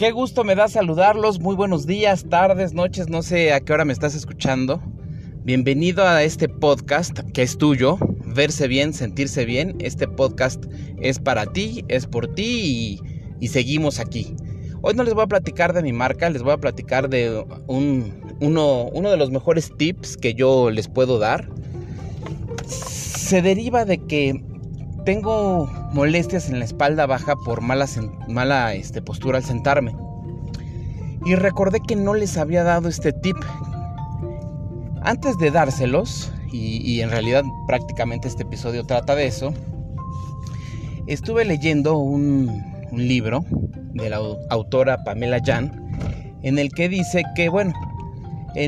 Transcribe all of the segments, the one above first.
Qué gusto me da saludarlos. Muy buenos días, tardes, noches. No sé a qué hora me estás escuchando. Bienvenido a este podcast que es tuyo. Verse bien, sentirse bien. Este podcast es para ti, es por ti y, seguimos aquí. Hoy no les voy a platicar de mi marca, les voy a platicar de un, uno, uno de los mejores tips que yo les puedo dar. Se deriva de que tengo molestias en la espalda baja por mala, mala este, postura al sentarme. Y recordé que no les había dado este tip. Antes de dárselos, y, en realidad prácticamente este episodio trata de eso, estuve leyendo un, un libro de la autora Pamela Jan, en el que dice que, bueno,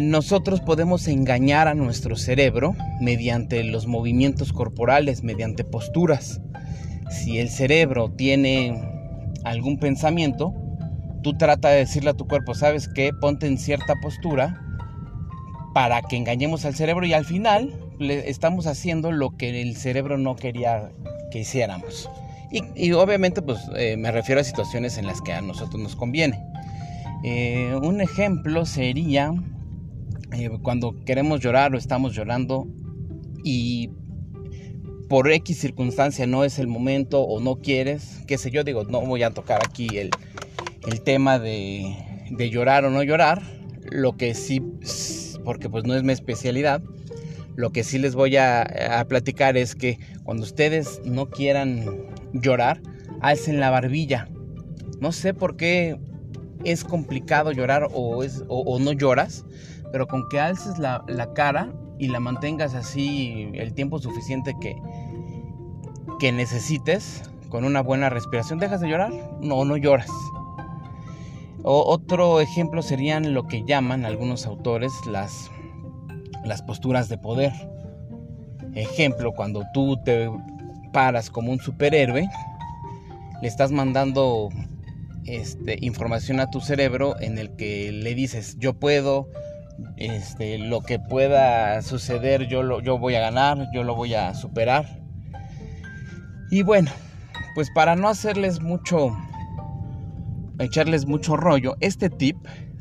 nosotros podemos engañar a nuestro cerebro mediante los movimientos corporales, mediante posturas. Si el cerebro tiene algún pensamiento, tú trata de decirle a tu cuerpo, ¿sabes qué? Ponte en cierta postura para que engañemos al cerebro y al final le estamos haciendo lo que el cerebro no quería que hiciéramos. Y, obviamente pues eh, me refiero a situaciones en las que a nosotros nos conviene. Eh, un ejemplo sería eh, cuando queremos llorar o estamos llorando y por X circunstancia no es el momento o no quieres, qué sé yo, digo, no voy a tocar aquí el, tema de, llorar o no llorar, lo que sí, porque pues no es mi especialidad, lo que sí les voy a, a platicar es que cuando ustedes no quieran llorar, alcen la barbilla. No sé por qué es complicado llorar o, es, o no lloras, pero con que alces la, cara y la mantengas así el tiempo suficiente que, que necesites, con una buena respiración, dejas de llorar, no, no lloras. otro ejemplo serían lo que llaman algunos autores las, las posturas de poder. Ejemplo, cuando tú te paras como un superhéroe, le estás mandando este, información a tu cerebro en el que le dices, yo puedo, este, lo que pueda suceder yo, lo, yo voy a ganar, yo lo voy a superar. Y bueno, pues para no hacerles mucho, echarles mucho rollo, este tip,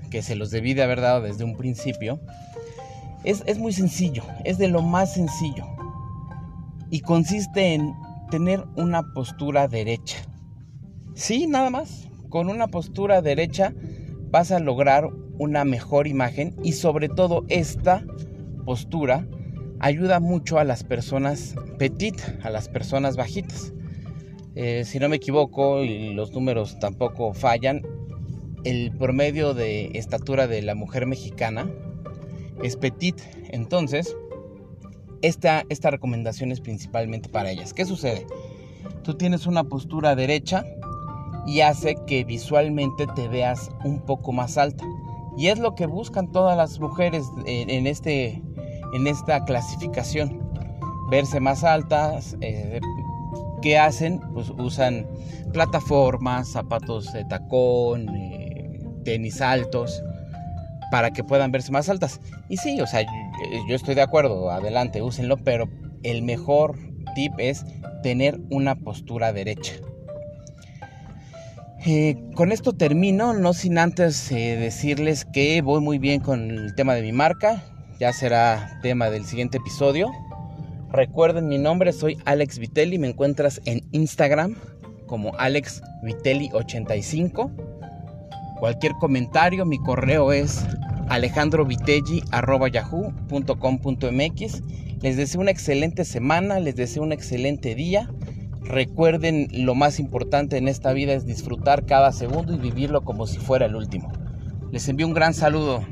que se los debí de haber dado desde un principio, es, es muy sencillo, es de lo más sencillo. Y consiste en tener una postura derecha. Sí, nada más. Con una postura derecha vas a lograr una mejor imagen y sobre todo esta postura ayuda mucho a las personas petit, a las personas bajitas. Eh, si no me equivoco y los números tampoco fallan, el promedio de estatura de la mujer mexicana es petit. Entonces, esta, esta recomendación es principalmente para ellas. ¿Qué sucede? Tú tienes una postura derecha y hace que visualmente te veas un poco más alta. Y es lo que buscan todas las mujeres en, este, en esta clasificación. Verse más altas. Eh, ¿Qué hacen? Pues usan plataformas, zapatos de tacón, eh, tenis altos, para que puedan verse más altas. Y sí, o sea, yo estoy de acuerdo, adelante, úsenlo, pero el mejor tip es tener una postura derecha. Eh, con esto termino, no sin antes eh, decirles que voy muy bien con el tema de mi marca, ya será tema del siguiente episodio. Recuerden mi nombre, soy Alex Vitelli, me encuentras en Instagram como Alex Vitelli85. Cualquier comentario, mi correo es alejandrovitelli.yahoo.com.mx. Les deseo una excelente semana, les deseo un excelente día Recuerden, lo más importante en esta vida es disfrutar cada segundo y vivirlo como si fuera el último. Les envío un gran saludo.